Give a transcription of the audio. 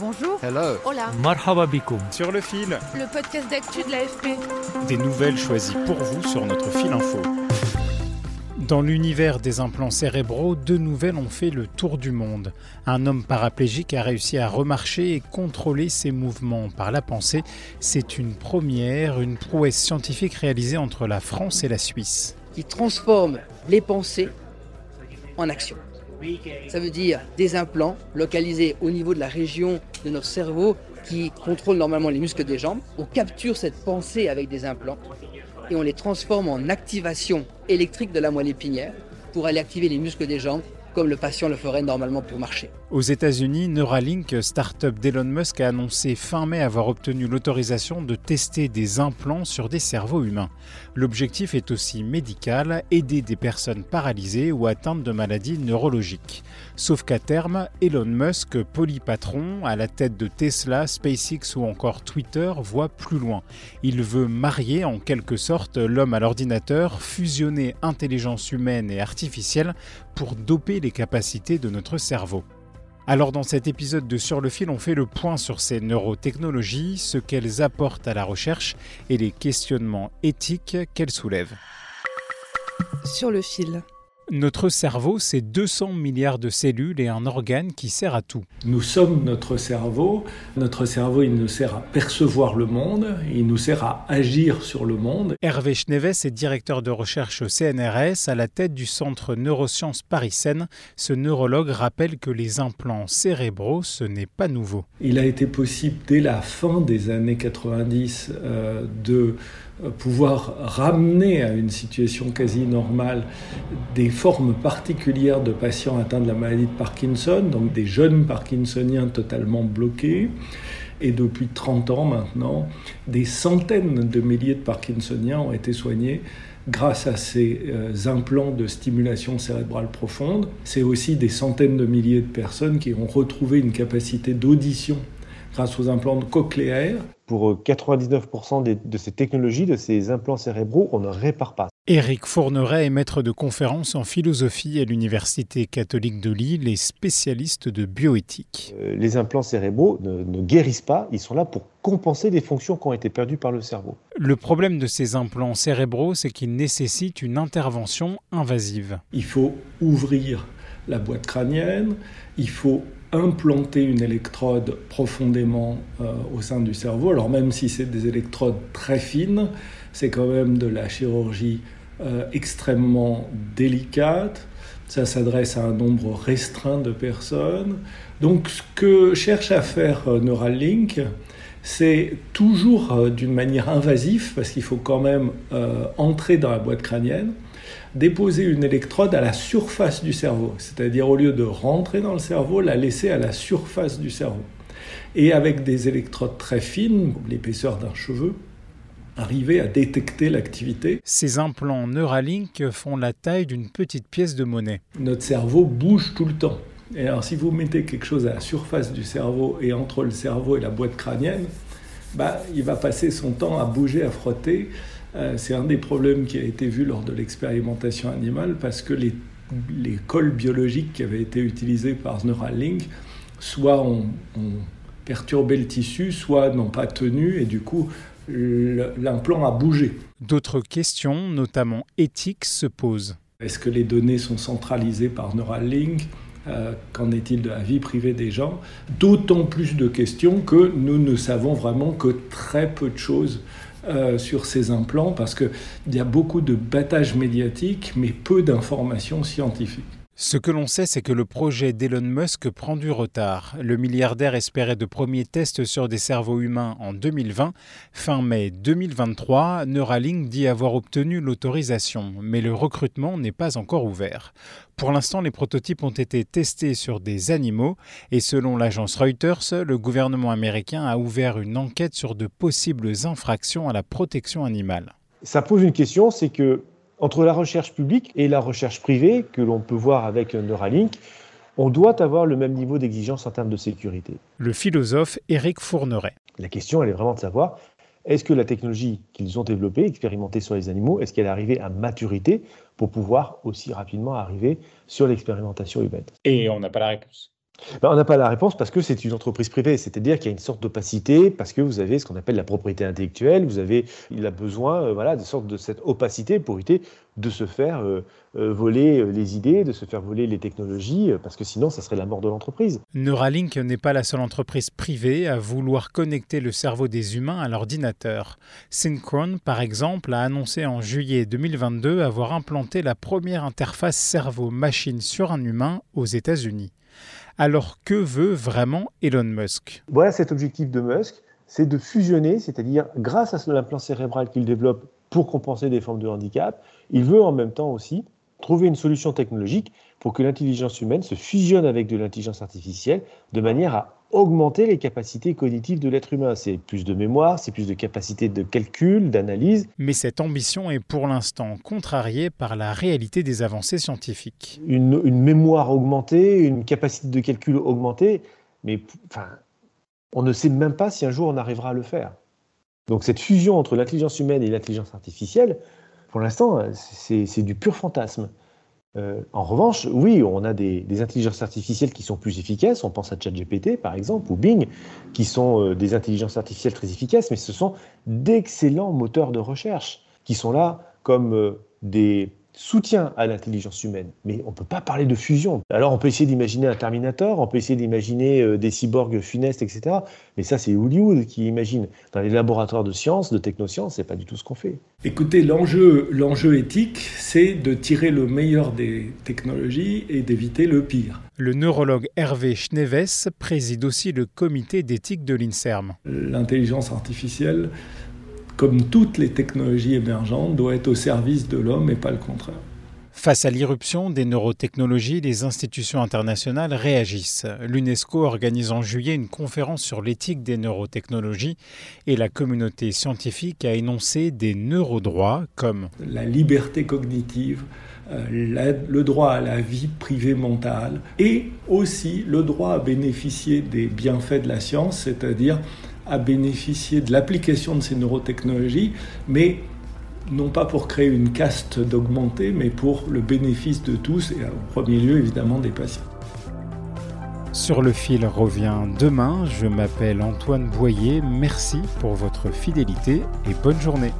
Bonjour. Hello. Hola. Marhaba Sur le fil. Le podcast d'actu de l'AFP. Des nouvelles choisies pour vous sur notre fil info. Dans l'univers des implants cérébraux, deux nouvelles ont fait le tour du monde. Un homme paraplégique a réussi à remarcher et contrôler ses mouvements par la pensée. C'est une première, une prouesse scientifique réalisée entre la France et la Suisse. Qui transforme les pensées en action. Ça veut dire des implants localisés au niveau de la région de notre cerveau qui contrôle normalement les muscles des jambes. On capture cette pensée avec des implants et on les transforme en activation électrique de la moelle épinière pour aller activer les muscles des jambes comme le patient le ferait normalement pour marcher. Aux États-Unis, Neuralink, start-up d'Elon Musk, a annoncé fin mai avoir obtenu l'autorisation de tester des implants sur des cerveaux humains. L'objectif est aussi médical, aider des personnes paralysées ou atteintes de maladies neurologiques. Sauf qu'à terme, Elon Musk, polypatron, à la tête de Tesla, SpaceX ou encore Twitter, voit plus loin. Il veut marier en quelque sorte l'homme à l'ordinateur, fusionner intelligence humaine et artificielle pour doper les capacités de notre cerveau. Alors dans cet épisode de Sur le fil, on fait le point sur ces neurotechnologies, ce qu'elles apportent à la recherche et les questionnements éthiques qu'elles soulèvent. Sur le fil. Notre cerveau, c'est 200 milliards de cellules et un organe qui sert à tout. Nous sommes notre cerveau. Notre cerveau, il nous sert à percevoir le monde, il nous sert à agir sur le monde. Hervé Schneves est directeur de recherche au CNRS à la tête du centre neurosciences Paris-Seine. Ce neurologue rappelle que les implants cérébraux, ce n'est pas nouveau. Il a été possible dès la fin des années 90 euh, de pouvoir ramener à une situation quasi normale des formes particulières de patients atteints de la maladie de Parkinson, donc des jeunes parkinsoniens totalement bloqués. Et depuis 30 ans maintenant, des centaines de milliers de parkinsoniens ont été soignés grâce à ces euh, implants de stimulation cérébrale profonde. C'est aussi des centaines de milliers de personnes qui ont retrouvé une capacité d'audition grâce aux implants cochléaires. Pour 99% euh, de ces technologies, de ces implants cérébraux, on ne répare pas. Éric Fourneret est maître de conférences en philosophie à l'Université catholique de Lille et spécialiste de bioéthique. Euh, les implants cérébraux ne, ne, guérissent pas, ils sont là pour compenser des fonctions qui ont été perdues par le cerveau. Le problème de ces implants cérébraux, c'est qu'ils nécessitent une intervention invasive. Il faut ouvrir la boîte crânienne, il faut implanter une électrode profondément euh, au sein du cerveau. Alors même si c'est des électrodes très fines, c'est quand même de la chirurgie euh, extrêmement délicate. Ça s'adresse à un nombre restreint de personnes. Donc ce que cherche à faire euh, Neuralink, c'est toujours d'une manière invasive, parce qu'il faut quand même entrer dans la boîte crânienne, déposer une électrode à la surface du cerveau, c'est-à-dire au lieu de rentrer dans le cerveau, la laisser à la surface du cerveau. Et avec des électrodes très fines, l'épaisseur d'un cheveu, arriver à détecter l'activité. Ces implants Neuralink font la taille d'une petite pièce de monnaie. Notre cerveau bouge tout le temps. Et alors si vous mettez quelque chose à la surface du cerveau et entre le cerveau et la boîte crânienne, bah, il va passer son temps à bouger, à frotter. Euh, c'est un des problèmes qui a été vu lors de l'expérimentation animale parce que les, les, cols biologiques qui avaient été utilisés par Neuralink soit ont, ont perturbé le tissu, soit n'ont pas tenu et du coup l'implant a bougé. D'autres questions, notamment éthiques, se posent. Est-ce que les données sont centralisées par Neuralink? Euh, Qu'en est-il de la vie privée des gens? D'autant plus de questions que nous ne savons vraiment que très peu de choses euh, sur ces implants parce qu'il y a beaucoup de battage médiatique mais peu d'informations scientifiques. Ce que l'on sait, c'est que le projet d'Elon Musk prend du retard. Le milliardaire espérait de premiers tests sur des cerveaux humains en 2020. Fin mai 2023, Neuralink dit avoir obtenu l'autorisation, mais le recrutement n'est pas encore ouvert. Pour l'instant, les prototypes ont été testés sur des animaux et selon l'agence Reuters, le gouvernement américain a ouvert une enquête sur de possibles infractions à la protection animale. Ça pose une question, c'est que entre la recherche publique et la recherche privée, que l'on peut voir avec Neuralink, on doit avoir le même niveau d'exigence en termes de sécurité. Le philosophe Éric Fourneret. La question, elle est vraiment de savoir, est-ce que la technologie qu'ils ont développée, expérimentée sur les animaux, est-ce qu'elle est arrivée à maturité pour pouvoir aussi rapidement arriver sur l'expérimentation humaine? Et on n'a pas la réponse. Ben, On n'a pas la réponse parce que c'est une entreprise privée, c'est-à-dire qu'il y a une sorte d'opacité, parce que vous avez ce qu'on appelle la propriété intellectuelle, vous avez, il a besoin euh, voilà, de cette opacité pour éviter de se faire euh, euh, voler les idées, de se faire voler les technologies, parce que sinon, ça serait la mort de l'entreprise. Neuralink n'est pas la seule entreprise privée à vouloir connecter le cerveau des humains à l'ordinateur. Synchron, par exemple, a annoncé en juillet 2022 avoir implanté la première interface cerveau-machine sur un humain aux États-Unis. Alors que veut vraiment Elon Musk? Voilà cet objectif de Musk, c'est de fusionner, c'est-à-dire grâce à l'implant cérébral qu'il développe pour compenser des formes de handicap, il veut en même temps aussi trouver une solution technologique pour que l'intelligence humaine se fusionne avec de l'intelligence artificielle de manière à augmenter les capacités cognitives de l'être humain. C'est plus de mémoire, c'est plus de capacité de calcul, d'analyse. Mais cette ambition est pour l'instant contrariée par la réalité des avancées scientifiques. Une, mémoire augmentée, une capacité de calcul augmentée, mais enfin, on ne sait même pas si un jour on arrivera à le faire. Donc cette fusion entre l'intelligence humaine et l'intelligence artificielle, pour l'instant, c'est du pur fantasme. Euh, en revanche, oui, on a des, intelligences artificielles qui sont plus efficaces. On pense à ChatGPT, par exemple, ou Bing, qui sont euh, des intelligences artificielles très efficaces, mais ce sont d'excellents moteurs de recherche qui sont là comme euh, des soutien à l'intelligence humaine. Mais on ne peut pas parler de fusion. Alors on peut essayer d'imaginer un Terminator, on peut essayer d'imaginer euh, des cyborgs funestes, etc. Mais ça, c'est Hollywood qui imagine. Dans les laboratoires de sciences, de technosciences, c'est pas du tout ce qu'on fait. Écoutez, l'enjeu, l'enjeu éthique, c'est de tirer le meilleur des technologies et d'éviter le pire. Le neurologue Hervé Schneves préside aussi le comité d'éthique de l'INSERM. L'intelligence artificielle comme toutes les technologies émergentes, doit être au service de l'homme et pas le contraire. Face à l'irruption des neurotechnologies, les institutions internationales réagissent. L'UNESCO organise en juillet une conférence sur l'éthique des neurotechnologies et la communauté scientifique a énoncé des neurodroits comme la liberté cognitive, euh, le droit à la vie privée mentale et aussi le droit à bénéficier des bienfaits de la science, c'est-à-dire à bénéficier de l'application de ces neurotechnologies, mais non pas pour créer une caste d'augmenter, mais pour le bénéfice de tous et au premier lieu évidemment des patients. Sur le fil revient demain. Je m'appelle Antoine Boyer. Merci pour votre fidélité et bonne journée.